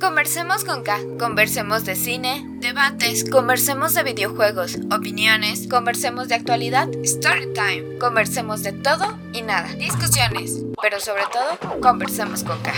Conversemos con K. Conversemos de cine, debates, conversemos de videojuegos, opiniones, conversemos de actualidad, story time, conversemos de todo y nada, discusiones, pero sobre todo, conversemos con K.